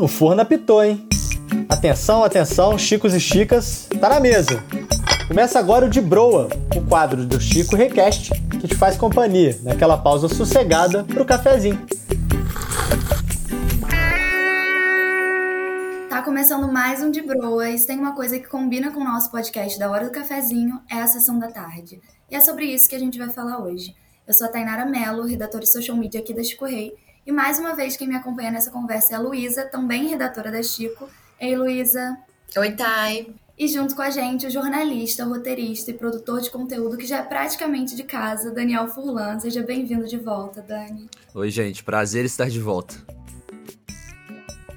o forno apitou, hein? Atenção, atenção, Chicos e Chicas, tá na mesa. Começa agora o De Broa, o quadro do Chico Request, que te faz companhia naquela pausa sossegada pro cafezinho. Tá começando mais um De Broa, e se tem uma coisa que combina com o nosso podcast da Hora do Cafezinho, é a sessão da tarde. E é sobre isso que a gente vai falar hoje. Eu sou a Tainara Mello, redatora de social media aqui da Chico Rei, e mais uma vez quem me acompanha nessa conversa é a Luísa, também redatora da Chico. Ei, Luísa. Oi, Thay. E junto com a gente, o jornalista, roteirista e produtor de conteúdo que já é praticamente de casa, Daniel Furlan. Seja bem-vindo de volta, Dani. Oi, gente. Prazer estar de volta.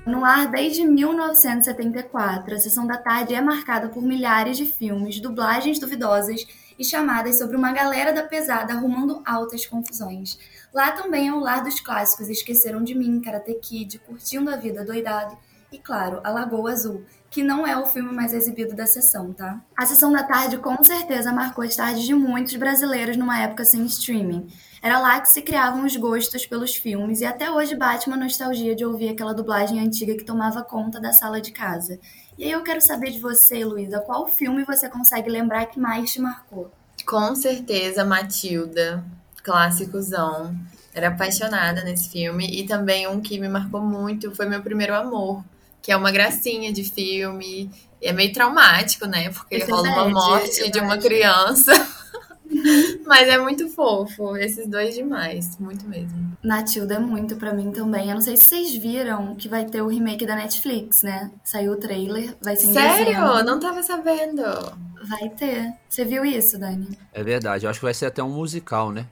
No ar desde 1974, a sessão da tarde é marcada por milhares de filmes, dublagens duvidosas e chamadas sobre uma galera da pesada arrumando altas confusões. Lá também é o lar dos clássicos Esqueceram de Mim, Karate Kid, Curtindo a Vida Doidado e, claro, A Lagoa Azul, que não é o filme mais exibido da sessão, tá? A sessão da tarde com certeza marcou as tardes de muitos brasileiros numa época sem streaming. Era lá que se criavam os gostos pelos filmes e até hoje bate uma nostalgia de ouvir aquela dublagem antiga que tomava conta da sala de casa. E aí eu quero saber de você, Luísa, qual filme você consegue lembrar que mais te marcou? Com certeza, Matilda clássicozão. Era apaixonada nesse filme. E também um que me marcou muito foi Meu Primeiro Amor, que é uma gracinha de filme. E é meio traumático, né? Porque Esse rola é uma morte de uma criança. Mas é muito fofo. Esses dois demais. Muito mesmo. Natilda é muito para mim também. Eu não sei se vocês viram que vai ter o remake da Netflix, né? Saiu o trailer, vai ser Sério? Dezembro. Não tava sabendo. Vai ter. Você viu isso, Dani? É verdade. Eu acho que vai ser até um musical, né?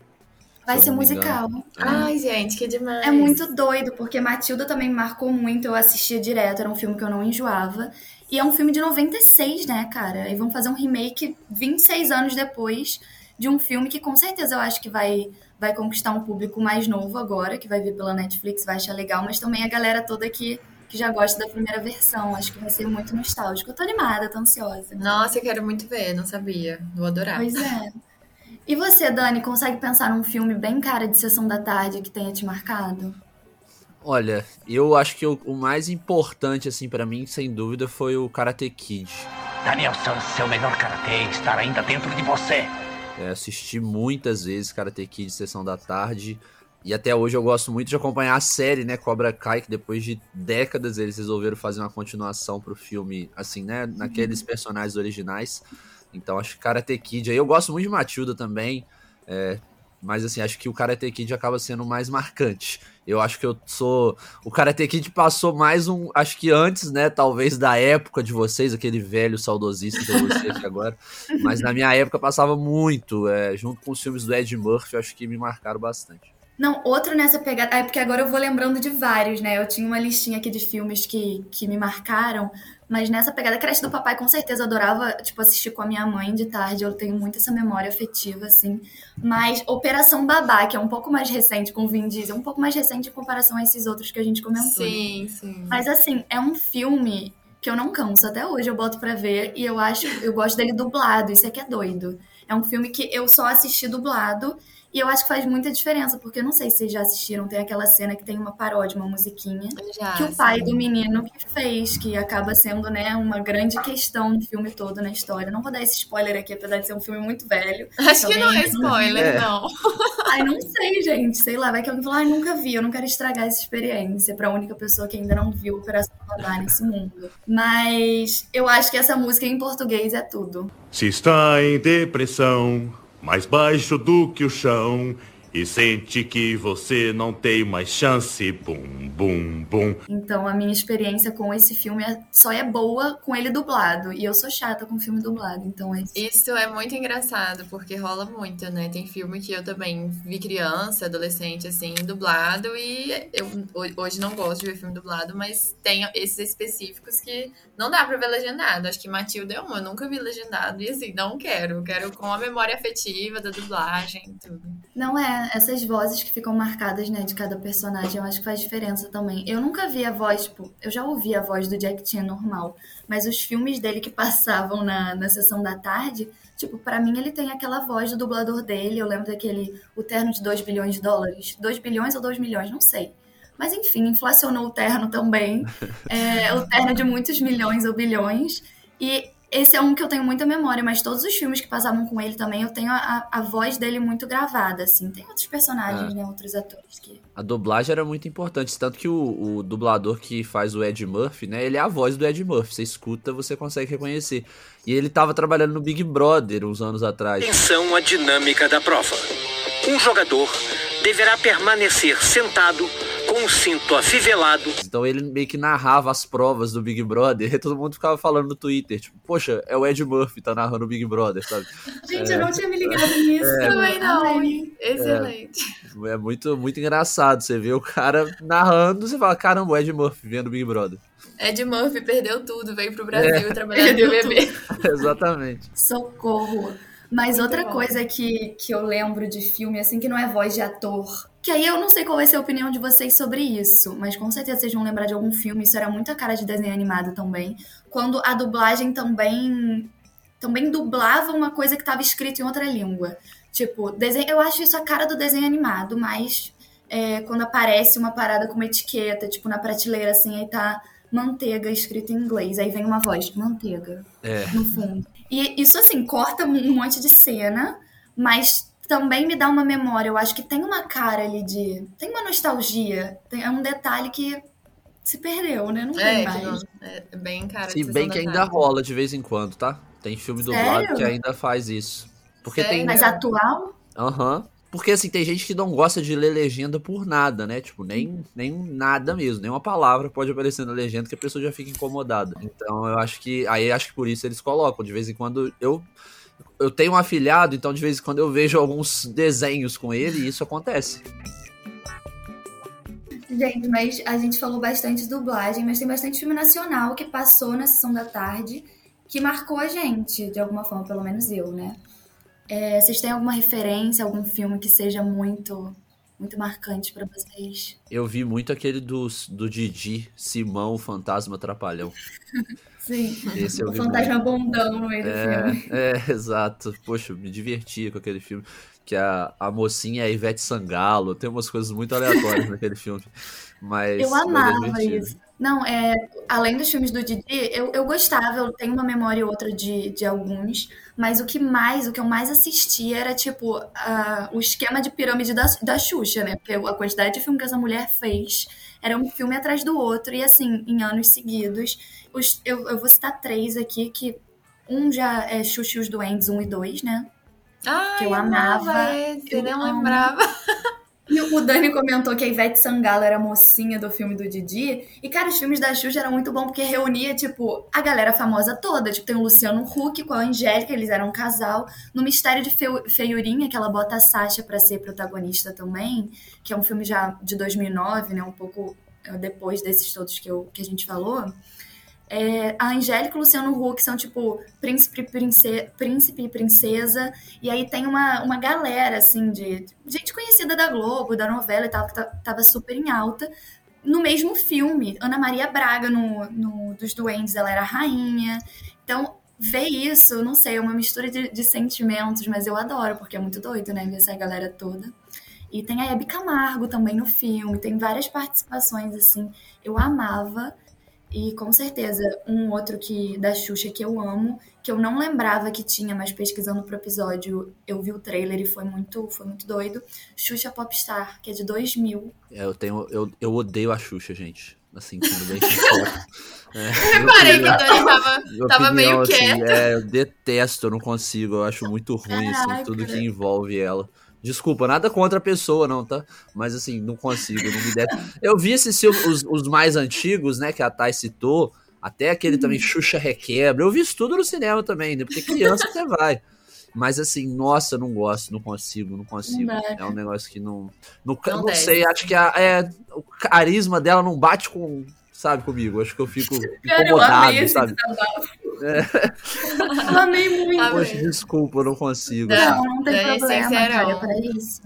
Vai ser musical. Ai, gente, que demais. É muito doido, porque Matilda também me marcou muito. Eu assistia direto, era um filme que eu não enjoava. E é um filme de 96, né, cara? E vão fazer um remake 26 anos depois de um filme que com certeza eu acho que vai, vai conquistar um público mais novo agora, que vai vir pela Netflix, vai achar legal, mas também a galera toda que, que já gosta da primeira versão. Acho que vai ser muito nostálgico. Eu tô animada, tô ansiosa. Nossa, eu quero muito ver, não sabia. Vou adorar. Pois é. E você, Dani, consegue pensar num filme bem cara de sessão da tarde que tenha te marcado? Olha, eu acho que o, o mais importante, assim, para mim, sem dúvida, foi o Karate Kid. Daniel San, seu melhor karatê estar ainda dentro de você. É, assisti muitas vezes Karate Kid Sessão da Tarde. E até hoje eu gosto muito de acompanhar a série, né, Cobra Kai, que depois de décadas eles resolveram fazer uma continuação pro filme, assim, né, naqueles personagens originais. Então acho que Karate Kid, aí eu gosto muito de Matilda também, é, mas assim, acho que o Karate Kid acaba sendo mais marcante. Eu acho que eu sou. O Karate Kid passou mais um. Acho que antes, né? Talvez da época de vocês, aquele velho saudosista que eu aqui agora. Mas na minha época passava muito. É, junto com os filmes do Ed Murphy, acho que me marcaram bastante. Não, outro nessa pegada. É porque agora eu vou lembrando de vários, né? Eu tinha uma listinha aqui de filmes que, que me marcaram. Mas nessa pegada, Creche do Papai, com certeza eu adorava, tipo, assistir com a minha mãe de tarde. Eu tenho muito essa memória afetiva, assim. Mas Operação Babá, que é um pouco mais recente com o Vin Diesel, um pouco mais recente em comparação a esses outros que a gente comentou. Sim, sim. Mas assim, é um filme que eu não canso. Até hoje eu boto pra ver e eu acho, eu gosto dele dublado. Isso aqui é doido. É um filme que eu só assisti dublado e eu acho que faz muita diferença, porque eu não sei se vocês já assistiram, tem aquela cena que tem uma paródia, uma musiquinha, Já, que o pai sim. do menino que fez, que acaba sendo, né, uma grande questão no filme todo, na história. Não vou dar esse spoiler aqui, apesar de ser um filme muito velho. Acho que não é spoiler, É. não. Ai, não sei, gente. Sei lá, vai que alguém fala, ai, nunca vi, eu não quero estragar essa experiência pra única pessoa que ainda não viu Operação Babá nesse mundo. Mas eu acho que essa música em português é tudo. Se está em depressão, mais baixo do que o chão, e sente que você não tem mais chance, bum, bum, bum. Então a minha experiência com esse filme é- só é boa com ele dublado. E eu sou chata com filme dublado, então é Isso é muito engraçado, porque rola muito, né? Tem filme que eu também vi criança, adolescente, assim, dublado, e eu ho- hoje não gosto de ver filme dublado, mas tem esses específicos que não dá pra ver legendado. Acho que Matilda é uma, eu nunca vi legendado, e assim, não quero. Eu quero com a memória afetiva da dublagem e tudo. Não é, essas vozes que ficam marcadas, né, de cada personagem, eu acho que faz diferença também. Eu nunca vi a voz, tipo, eu já ouvi a voz do Jack Chan normal, mas os filmes dele que passavam na, na sessão da tarde, tipo, pra mim ele tem aquela voz do dublador dele. Eu lembro daquele O Terno de 2 bilhões de dólares. 2 bilhões ou 2 milhões, não sei. Mas enfim, inflacionou o terno também. É, o terno de muitos milhões ou bilhões. E esse é um que eu tenho muita memória, mas todos os filmes que passavam com ele também, eu tenho a, a voz dele muito gravada, assim. Tem outros personagens, É. né? Outros atores que. A dublagem era muito importante, tanto que o, o dublador que faz o Ed Murphy, né? Ele é a voz do Ed Murphy. Você escuta, você consegue reconhecer. E ele tava trabalhando no Big Brother uns anos atrás. Atenção à dinâmica da prova. Um jogador deverá permanecer sentado com o cinto afivelado Então ele meio que narrava as provas do Big Brother e todo mundo ficava falando no Twitter, tipo, poxa, é o Ed Murphy, tá narrando o Big Brother, sabe? Gente, eu não tinha me ligado nisso. Também não. Ai, Excelente. É muito, muito engraçado. Você vê o cara narrando, você fala, caramba, o Ed Murphy vendo o Big Brother. Ed Murphy perdeu tudo, veio pro Brasil É. trabalhar no Perdeu BBB. Exatamente. Socorro. Mas outra bom. coisa que, que eu lembro de filme, assim, que não é voz de ator. Que aí eu não sei qual vai ser a opinião de vocês sobre isso, mas com certeza vocês vão lembrar de algum filme, isso era muito a cara de desenho animado também. Quando a dublagem também também dublava uma coisa que estava escrita em outra língua. Tipo, desenho, eu acho isso a cara do desenho animado, mas é, quando aparece uma parada com uma etiqueta, tipo, na prateleira, assim, aí tá manteiga escrito em inglês, aí vem uma voz, manteiga É. no fundo. E isso, assim, corta um monte de cena, mas também me dá uma memória. Eu acho que tem uma cara ali de. Tem uma nostalgia. Tem, é um detalhe que se perdeu, né? Não tem É, mais. não, é bem cara de Se bem da que ainda Tarde. rola de vez em quando, tá? Tem filme dublado Sério? que ainda faz isso. Porque tem. Sério? Mas atual? Aham. Porque assim, tem gente que não gosta de ler legenda por nada, né? Tipo, nem, nem nada mesmo, nem uma palavra pode aparecer na legenda que a pessoa já fica incomodada. Então eu acho que. Aí acho que por isso eles colocam. De vez em quando eu. Eu tenho um afilhado, então de vez em quando eu vejo alguns desenhos com ele e isso acontece. Gente, mas a gente falou bastante de dublagem, mas tem bastante filme nacional que passou na sessão da tarde que marcou a gente, de alguma forma, pelo menos eu, né? É, vocês têm alguma referência, algum filme que seja muito, muito marcante pra vocês? Eu vi muito aquele do, do Didi, Simão, Fantasma Trapalhão. Sim. Esse eu O vi fantasma bundão no meio do filme. É, é, exato. Poxa, me divertia com aquele filme. Que a, a mocinha é a Ivete Sangalo. Tem umas coisas muito aleatórias naquele filme. Mas. Eu é amava isso. Não, é, além dos filmes do Didi, eu, eu gostava, eu tenho uma memória ou outra de, de alguns, mas o que mais, o que eu mais assistia era, tipo, a- o esquema de pirâmide da, da Xuxa, né? Porque a quantidade de filme que essa mulher fez era um filme atrás do outro, e assim, em anos seguidos. Os, eu, eu vou citar três aqui, que um já é Xuxa e os Duendes, um e dois, né? Ai, que eu amava. esse, Eu nem amo. lembrava. E o Dani comentou que a Ivete Sangalo era a mocinha do filme do Didi. E, cara, os filmes da Xuxa eram muito bons porque reunia, tipo, a galera famosa toda. Tipo, tem o Luciano Huck com a Angélica, eles eram um casal. No Mistério de Feiurinha, que ela bota a Sasha pra ser protagonista também, que é um filme já de 2009, né? Um pouco eh, depois desses todos que, eu, que a gente falou. É, a Angélica e o Luciano Huck são, tipo, príncipe, príncipe e princesa. E aí tem uma, uma galera, assim, de gente conhecida da Globo, da novela e tal, que tá- tava super em alta. No mesmo filme, Ana Maria Braga, no, no dos Duendes, ela era rainha. Então, ver isso, não sei, é uma mistura de, de sentimentos, mas eu adoro, porque é muito doido, né? Ver essa galera toda. E tem a Hebe Camargo também no filme, tem várias participações, assim, eu amava. E com certeza, um outro que da Xuxa que eu amo, que eu não lembrava que tinha, mas pesquisando pro episódio, eu vi o trailer e foi muito, foi muito doido. Xuxa Popstar, que é de 2000. É, eu, tenho, eu, eu odeio a Xuxa, gente. Assim, sendo bem sincero. É, Reparei que o Dani tava, opinião, tava meio assim, quieto. é, eu detesto, eu não consigo. Eu acho muito ruim, assim, Caraca. tudo que envolve ela. Desculpa, nada contra a pessoa, não, tá? Mas assim, não consigo, não me desce. Eu vi esses filmes, os, os mais antigos, né, que a Thay citou, até aquele também Xuxa Requebra. Eu vi isso tudo no cinema também, né? Porque criança você vai. Mas assim, nossa, eu não gosto, não consigo, não consigo. Não é um negócio que não. Não, Não não sei, acho que a, é, o carisma dela não bate com. Sabe, comigo. Acho que eu fico Cara, eu amei incomodado, esse sabe? desabafo. Eu amei muito. Poxa, desculpa, eu não consigo. Não, Não, não tem é problema, cara, é pra isso.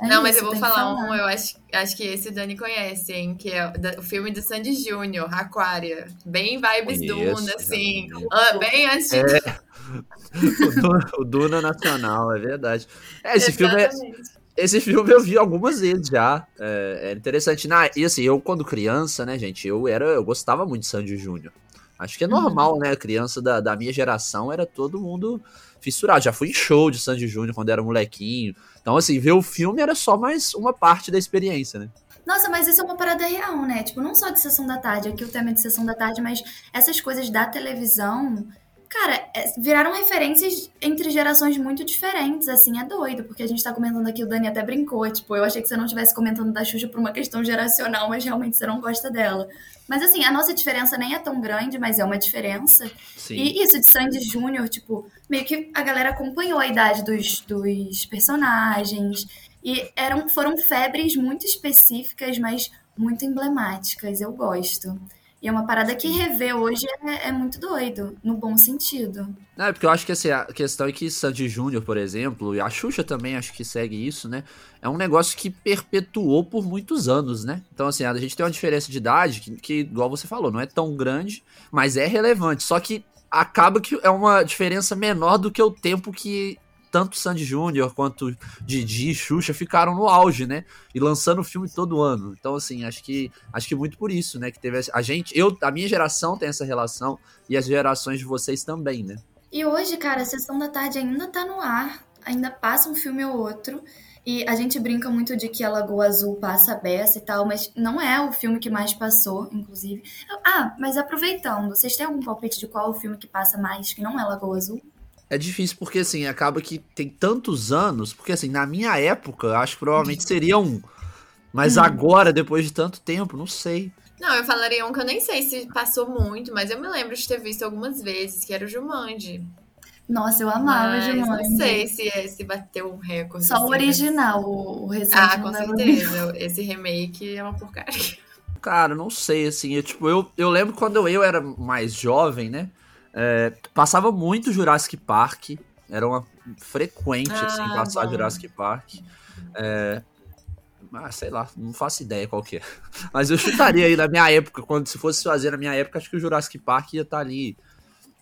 É Não, mas isso, eu vou que falar um, eu acho, acho que esse Dani conhece, hein? Que é o da- o filme do Sandy Júnior, Aquária. Bem vibes Conheço, Duna, assim. Ah, bem antes de É. O Duna, o Duna Nacional, é verdade. É, esse filme é, Exatamente. Esse filme eu vi algumas vezes já. É, é interessante. Na, e assim, eu quando criança, né, gente, eu era. Eu gostava muito de Sandy Júnior. Acho que é normal, uhum. né? Criança da, da minha geração era todo mundo fissurado. Já fui em show de Sandy Júnior quando era molequinho. Então, assim, ver o filme era só mais uma parte da experiência, né? Nossa, mas isso é uma parada real, né? Tipo, não só de sessão da tarde, aqui o tema é de sessão da tarde, mas essas coisas da televisão, cara, é, viraram referências entre gerações muito diferentes, assim, é doido, porque a gente tá comentando aqui, o Dani até brincou, tipo, eu achei que você não estivesse comentando da Xuxa por uma questão geracional, mas realmente você não gosta dela. Mas assim, a nossa diferença nem é tão grande, mas é uma diferença. Sim. E isso de Sandy Júnior, tipo, meio que a galera acompanhou a idade dos, dos personagens. E eram, foram febres muito específicas, mas muito emblemáticas. Eu gosto. E é uma parada que rever hoje é, é, muito doido, no bom sentido. É porque eu acho que assim, a questão é que Sandy Júnior, por exemplo, e a Xuxa também acho que segue isso, né? É um negócio que perpetuou por muitos anos, né? Então, assim, a gente tem uma diferença de idade que, que igual você falou, não é tão grande, mas é relevante. Só que acaba que é uma diferença menor do que o tempo que tanto Sandy Júnior quanto Didi Xuxa ficaram no auge, né? E lançando o filme todo ano. Então, assim, acho que acho que muito por isso, né? Que teve a gente, eu, a minha geração tem essa relação e as gerações de vocês também, né? E hoje, cara, a sessão da tarde ainda tá no ar, ainda passa um filme ou outro. E a gente brinca muito de que a Lagoa Azul passa a beça e tal, mas não é o filme que mais passou, inclusive. Ah, mas aproveitando, vocês têm algum palpite de qual o filme que passa mais, que não é Lagoa Azul? É difícil porque, assim, acaba que tem tantos anos. Porque, assim, na minha época, acho que provavelmente seria um. Mas hum. agora, depois de tanto tempo, não sei. Não, eu falaria um que eu nem sei se passou muito, mas eu me lembro de ter visto algumas vezes, que era o Jumanji. Nossa, eu amava mas Jumanji. Não sei se esse bateu um recorde. Só assim, o original, mas... o, recente. Ah, com certeza. Esse remake é uma porcaria. Cara, não sei, assim, eu, tipo, eu, eu lembro quando eu era mais jovem, né? É, passava muito Jurassic Park, era uma frequente ah, assim passar bom. Jurassic Park. É, ah, sei lá, não faço ideia qual que é. Mas eu chutaria aí na minha época, quando se fosse fazer na minha época, acho que o Jurassic Park ia estar tá ali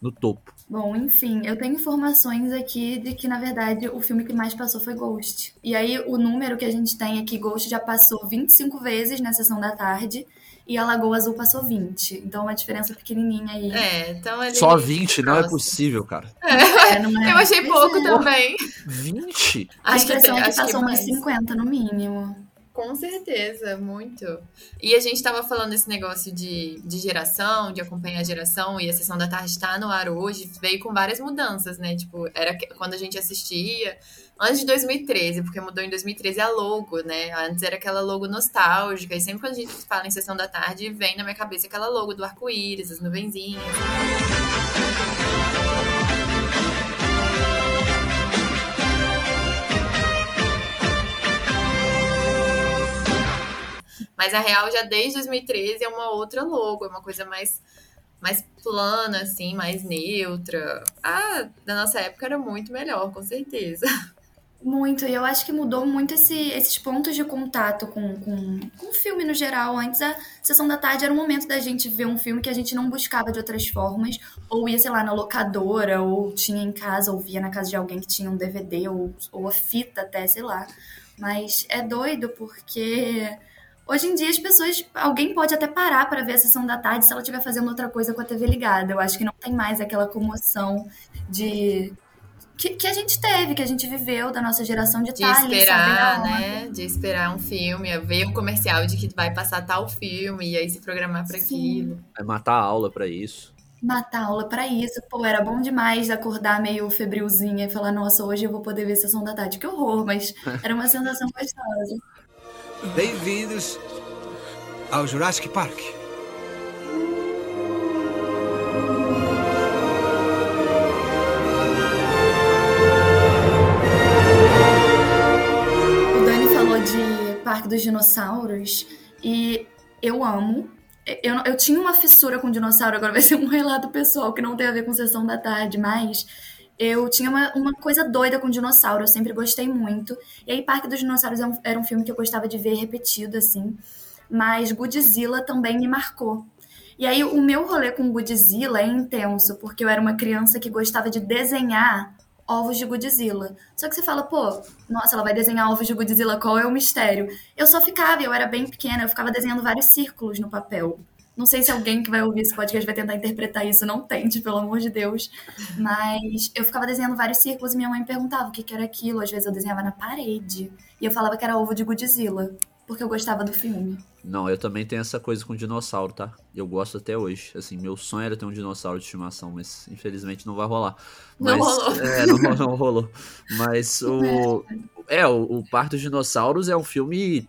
no topo. Bom, enfim, eu tenho informações aqui de que, na verdade, o filme que mais passou foi Ghost. E aí, o número que a gente tem aqui, Ghost já passou 25 vezes na sessão da tarde e a Lagoa Azul passou 20. Então, uma diferença pequenininha aí. É, então ele... Só 20? Não é possível, cara. É, é, é... Eu achei pouco é. também. 20? A acho impressão que, é que passou umas 50 no mínimo. Com certeza, muito. E a gente estava falando desse negócio de, de geração, de acompanhar a geração, e a sessão da tarde está no ar hoje, veio com várias mudanças, né? Tipo, era quando a gente assistia, antes de 2013, porque mudou em 2013 a logo, né? Antes era aquela logo nostálgica, e sempre quando a gente fala em sessão da tarde, vem na minha cabeça aquela logo do arco-íris, as nuvenzinhas. Mas a real já desde 2013 é uma outra logo, é uma coisa mais mais plana, assim, mais neutra. Ah, da nossa época era muito melhor, com certeza. Muito, e eu acho que mudou muito esse, esses pontos de contato com, com, com o filme no geral. Antes a sessão da tarde era o momento da gente ver um filme que a gente não buscava de outras formas, ou ia, sei lá, na locadora, ou tinha em casa, ou via na casa de alguém que tinha um DVD, ou, ou a fita até, sei lá. Mas é doido porque Hoje em dia as pessoas, alguém pode até parar para ver a sessão da tarde se ela estiver fazendo outra coisa com a TV ligada. Eu acho que não tem mais aquela comoção de que, que, a gente teve, que a gente viveu da nossa geração de, de tá esperar, ali, né? De esperar um filme, ver um comercial de que vai passar tal filme e aí se programar para aquilo. É matar a aula para isso. Matar a aula para isso. Pô, era bom demais acordar meio febrilzinha e falar, nossa, hoje eu vou poder ver sessão da tarde. Que horror, mas era uma sensação gostosa. Bem-vindos ao Jurassic Park. Parque dos Dinossauros e eu amo. Eu, eu tinha uma fissura com dinossauro, agora vai ser um relato pessoal que não tem a ver com sessão da tarde, mas eu tinha uma, uma coisa doida com dinossauro, eu sempre gostei muito. E aí, Parque dos Dinossauros era é um, era um filme que eu gostava de ver repetido, assim. Mas Godzilla também me marcou. E aí, o meu rolê com Godzilla é intenso, porque eu era uma criança que gostava de desenhar ovos de Godzilla. Só que você fala, pô, nossa, ela vai desenhar ovos de Godzilla, qual é o mistério? Eu só ficava, eu era bem pequena, eu ficava desenhando vários círculos no papel. Não sei se alguém que vai ouvir esse podcast vai tentar interpretar isso, não tente, pelo amor de Deus. Mas eu ficava desenhando vários círculos e minha mãe me perguntava o que, que era aquilo. Às vezes eu desenhava na parede. E eu falava que era ovo de Godzilla, porque eu gostava do filme. Não, eu também tenho essa coisa com dinossauro, tá? Eu gosto até hoje. Assim, meu sonho era ter um dinossauro de estimação, mas infelizmente não vai rolar. Mas, Não rolou. É, não, não rolou. Mas o. É, o, o Parto dos Dinossauros é um filme.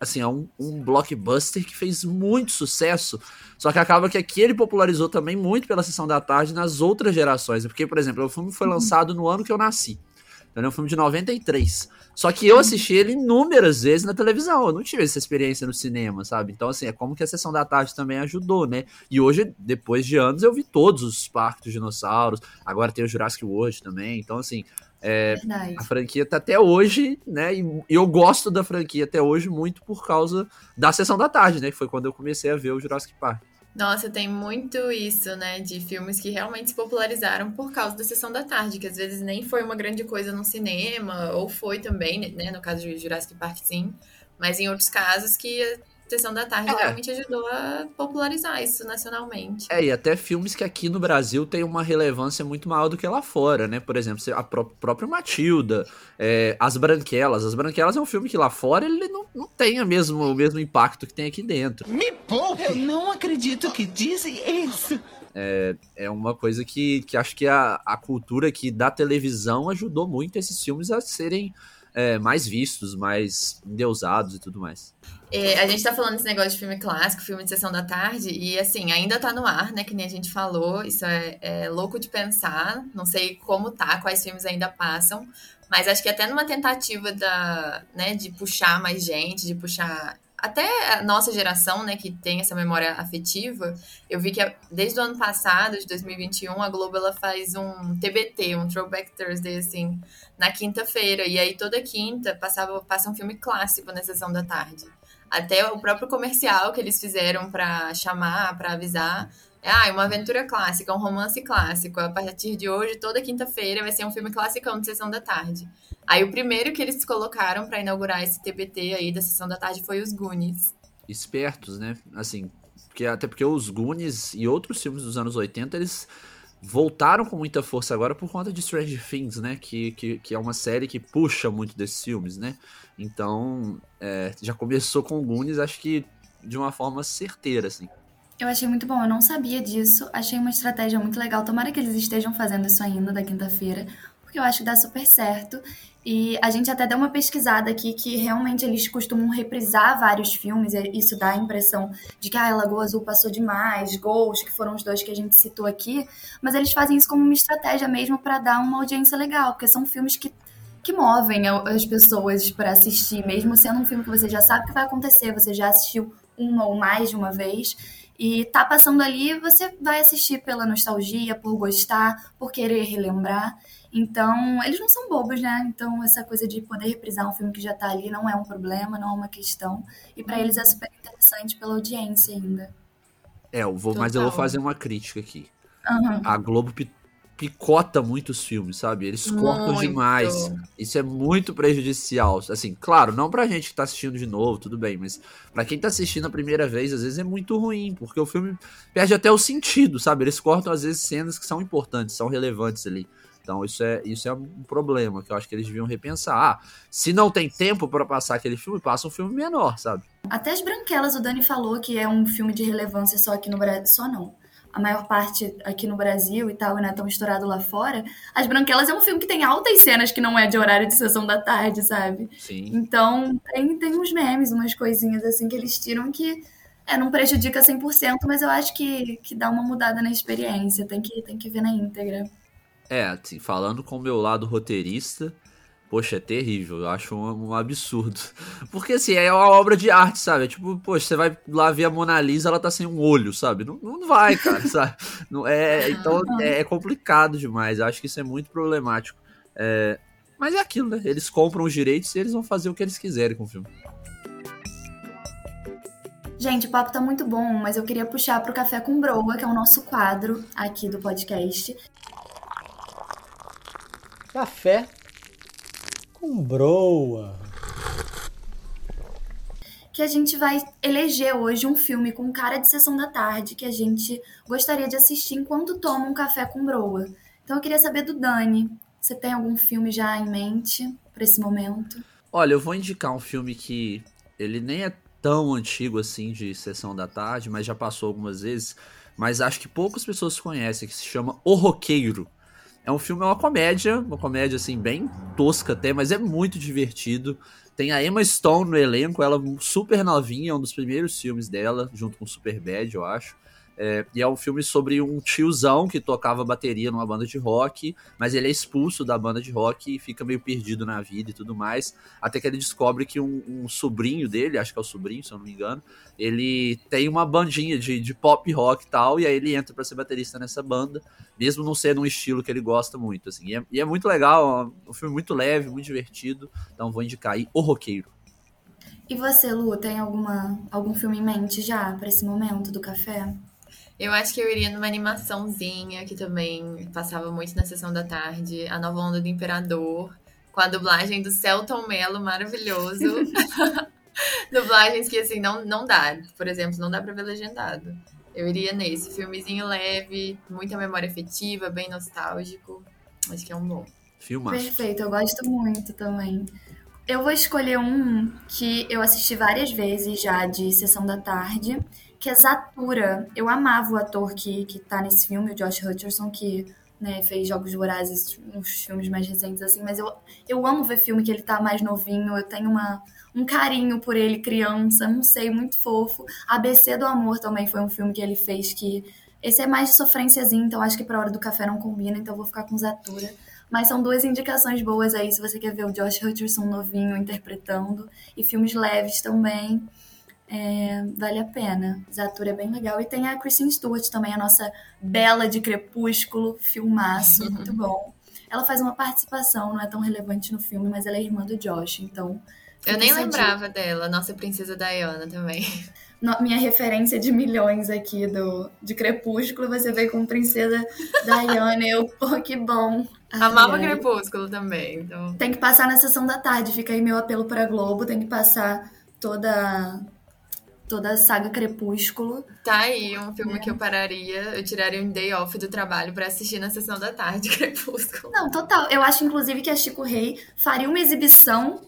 Assim, é um, um blockbuster que fez muito sucesso. Só que acaba que aqui ele popularizou também muito pela sessão da tarde nas outras gerações. Porque, por exemplo, o filme foi lançado no ano que eu nasci. Então, é um filme de 93. Só que eu assisti ele inúmeras vezes na televisão. Eu não tive essa experiência no cinema, sabe? Então, assim, é como que a sessão da tarde também ajudou, né? E hoje, depois de anos, eu vi todos os parques dos dinossauros. Agora tem o Jurassic World também. Então, assim, é, a franquia tá até hoje, né? E eu gosto da franquia até hoje muito por causa da sessão da tarde, né? Que foi quando eu comecei a ver o Jurassic Park. Nossa, tem muito isso, né? De filmes que realmente se popularizaram por causa da sessão da tarde, que às vezes nem foi uma grande coisa no cinema, ou foi também, né? No caso de Jurassic Park, sim. Mas em outros casos que sessão da tarde É. realmente ajudou a popularizar isso nacionalmente. É, e até filmes que aqui no Brasil tem uma relevância muito maior do que lá fora, né? Por exemplo, a pró própria Matilda, é, As Branquelas. As Branquelas é um filme que lá fora ele não, não tem a mesmo, o mesmo impacto que tem aqui dentro. Me poupe! Eu não acredito que dizem isso. É uma coisa que, que acho que a, a cultura aqui da televisão ajudou muito esses filmes a serem é, mais vistos, mais endeusados e tudo mais. É, a gente tá falando desse negócio de filme clássico, filme de sessão da tarde, e assim, ainda tá no ar, né? Que nem a gente falou. Isso é, é louco de pensar. Não sei como tá, quais filmes ainda passam. Mas acho que até numa tentativa da, né, de puxar mais gente, de puxar até a nossa geração, né, que tem essa memória afetiva, eu vi que desde o ano passado, de 2021, a Globo ela faz um TBT, um Throwback Thursday, assim, na quinta-feira. E aí toda quinta passava, passa um filme clássico na sessão da tarde. Até o próprio comercial que eles fizeram pra chamar, pra avisar. É uma aventura clássica, um romance clássico. A partir de hoje, toda quinta-feira, vai ser um filme classicão de sessão da tarde. Aí o primeiro que eles colocaram pra inaugurar esse TBT aí da sessão da tarde foi os Goonies. espertos, né? Assim, porque, até porque os Goonies e outros filmes dos anos 80, eles voltaram com muita força agora por conta de Stranger Things, né? Que, que, que é uma série que puxa muito desses filmes, né? Então, é, já começou com o Goonies, acho que de uma forma certeira, assim. Eu achei muito bom, eu não sabia disso. Achei uma estratégia muito legal. Tomara que eles estejam fazendo isso ainda da quinta-feira, porque eu acho que dá super certo. E a gente até deu uma pesquisada aqui que realmente eles costumam reprisar vários filmes, isso dá a impressão de que ah, Lagoa Azul passou demais, Ghost, que foram os dois que a gente citou aqui, mas eles fazem isso como uma estratégia mesmo para dar uma audiência legal, porque são filmes que que movem as pessoas para assistir, mesmo sendo um filme que você já sabe que vai acontecer, você já assistiu uma ou mais de uma vez, e tá passando ali, você vai assistir pela nostalgia, por gostar, por querer relembrar. Então, eles não são bobos, né? Então, essa coisa de poder reprisar um filme que já tá ali não é um problema, não é uma questão. E para eles é super interessante pela audiência ainda. É, eu vou, mas eu vou fazer uma crítica aqui. Aham. A Globo pi- picota muito os filmes, sabe? Eles cortam Muito. demais. Isso é muito prejudicial. Assim, claro, não pra gente que tá assistindo de novo, tudo bem, mas pra quem tá assistindo a primeira vez, às vezes é muito ruim, porque o filme perde até o sentido, sabe? Eles cortam, às vezes, cenas que são importantes, são relevantes ali. Então, isso é, isso é um problema que eu acho que eles deviam repensar. Ah, se não tem tempo pra passar aquele filme, passa um filme menor, sabe? Até as Branquelas, o Dani falou que é um filme de relevância só aqui no Brasil. Só não. A maior parte aqui no Brasil e tal, e não é tão estourado lá fora. As Branquelas é um filme que tem altas cenas que não é de horário de sessão da tarde, sabe? Sim. Então, tem, tem uns memes, umas coisinhas assim que eles tiram que é, não prejudica 100%, mas eu acho que, que dá uma mudada na experiência. Tem que, tem que ver na íntegra. É, assim, falando com o meu lado roteirista, poxa, é terrível. Eu acho um, um absurdo. Porque, assim, é uma obra de arte, sabe? É tipo, poxa, você vai lá ver a Mona Lisa, ela tá sem um olho, sabe? Não, não vai, cara, sabe? Não, é, então, é, é complicado demais. Eu acho que isso é muito problemático. É, mas é aquilo, né? Eles compram os direitos e eles vão fazer o que eles quiserem com o filme. Gente, o papo tá muito bom, mas eu queria puxar pro Café com Broa, que é o nosso quadro aqui do podcast. Café com broa. Que a gente vai eleger hoje um filme com cara de sessão da tarde que a gente gostaria de assistir enquanto toma um café com broa. Então eu queria saber do Dani. Você tem algum filme já em mente para esse momento? Olha, eu vou indicar um filme que ele nem é tão antigo assim de sessão da tarde, mas já passou algumas vezes. Mas acho que poucas pessoas conhecem, que se chama O Roqueiro. É um filme, é uma comédia, uma comédia assim, bem tosca até, mas é muito divertido. Tem a Emma Stone no elenco, ela super novinha, é um dos primeiros filmes dela, junto com Super Bad, eu acho. É, e é um filme sobre um tiozão que tocava bateria numa banda de rock, mas ele é expulso da banda de rock e fica meio perdido na vida e tudo mais. Até que ele descobre que um, um sobrinho dele, acho que é o sobrinho, se eu não me engano, ele tem uma bandinha de, de pop rock e tal, e aí ele entra para ser baterista nessa banda, mesmo não sendo um estilo que ele gosta muito. Assim. E, é, e é muito legal, é um filme muito leve, muito divertido. Então vou indicar aí O Roqueiro. E você, Lu, tem alguma, algum filme em mente já para esse momento do café? Eu acho que eu iria numa animaçãozinha que também passava muito na sessão da tarde, A Nova Onda do Imperador, com a dublagem do Celton Mello, maravilhoso. Dublagens que, assim, não, não dá. Por exemplo, não dá pra ver legendado. Eu iria nesse. Filmezinho leve, muita memória afetiva, bem nostálgico. Acho que é um bom. Filmaço. Perfeito, eu gosto muito também. Eu vou escolher um que eu assisti várias vezes já de Sessão da Tarde, que é Zatura. Eu amava o ator que, que tá nesse filme, o Josh Hutcherson, que né, fez Jogos Vorazes, uns filmes mais recentes assim, mas eu, eu amo ver filme que ele tá mais novinho, eu tenho uma, um carinho por ele, criança, não sei, muito fofo. ABC do Amor também foi um filme que ele fez que. Esse é mais de sofrênciazinho, então acho que pra hora do café não combina, então vou ficar com Zatura. Mas são duas indicações boas aí, se você quer ver o Josh Hutcherson novinho interpretando. E filmes leves também. É, vale a pena. Zatura é bem legal. E tem a Kristen Stewart também, a nossa bela de crepúsculo, filmaço, muito bom. Ela faz uma participação, não é tão relevante no filme, mas ela é irmã do Josh, então. Eu nem lembrava dela, nossa princesa Diana também. Minha referência de milhões aqui do, de Crepúsculo, você veio com Princesa Diana. eu, pô, que bom. Amava ai. Crepúsculo também. Então... Tem que passar na sessão da tarde, fica aí meu apelo para Globo, tem que passar toda toda a saga Crepúsculo. Tá aí um filme é. que eu pararia, eu tiraria um day off do trabalho para assistir na sessão da tarde, Crepúsculo. Não, total. Eu acho, inclusive, que a Chico Rei faria uma exibição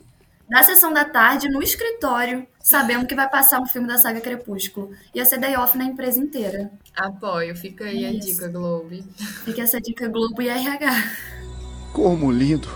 na sessão da tarde, no escritório, sabendo que vai passar um filme da saga Crepúsculo. Ia ser day off na empresa inteira. Apoio, fica aí Isso. a dica, Globo. Fica essa dica Globo e RH. Como lindo.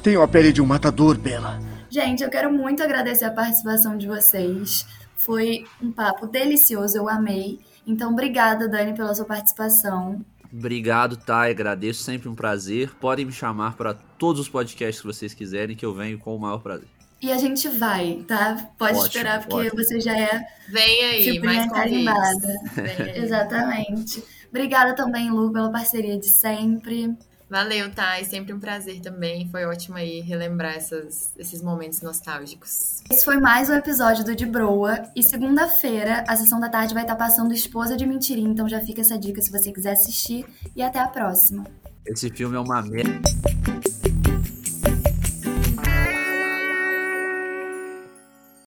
Tenho a pele de um matador, Bela. Gente, eu quero muito agradecer a participação de vocês. Foi um papo delicioso, eu amei. Então, obrigada, Dani, pela sua participação. Obrigado, Thay. Agradeço, sempre um prazer. Podem me chamar para todos os podcasts que vocês quiserem, que eu venho com o maior prazer. E a gente vai, tá? Pode ótimo, esperar, porque ótimo. você já é. Vem aí, mais carimbada. Exatamente. Obrigada também, Lu, pela parceria de sempre. Valeu, Thay. Sempre um prazer também. Foi ótimo aí relembrar essas, esses momentos nostálgicos. Esse foi mais um episódio do De Broa. E segunda-feira, a sessão da tarde vai estar passando Esposa de Mentirinha. Então já fica essa dica se você quiser assistir. E até a próxima. Esse filme é uma merda.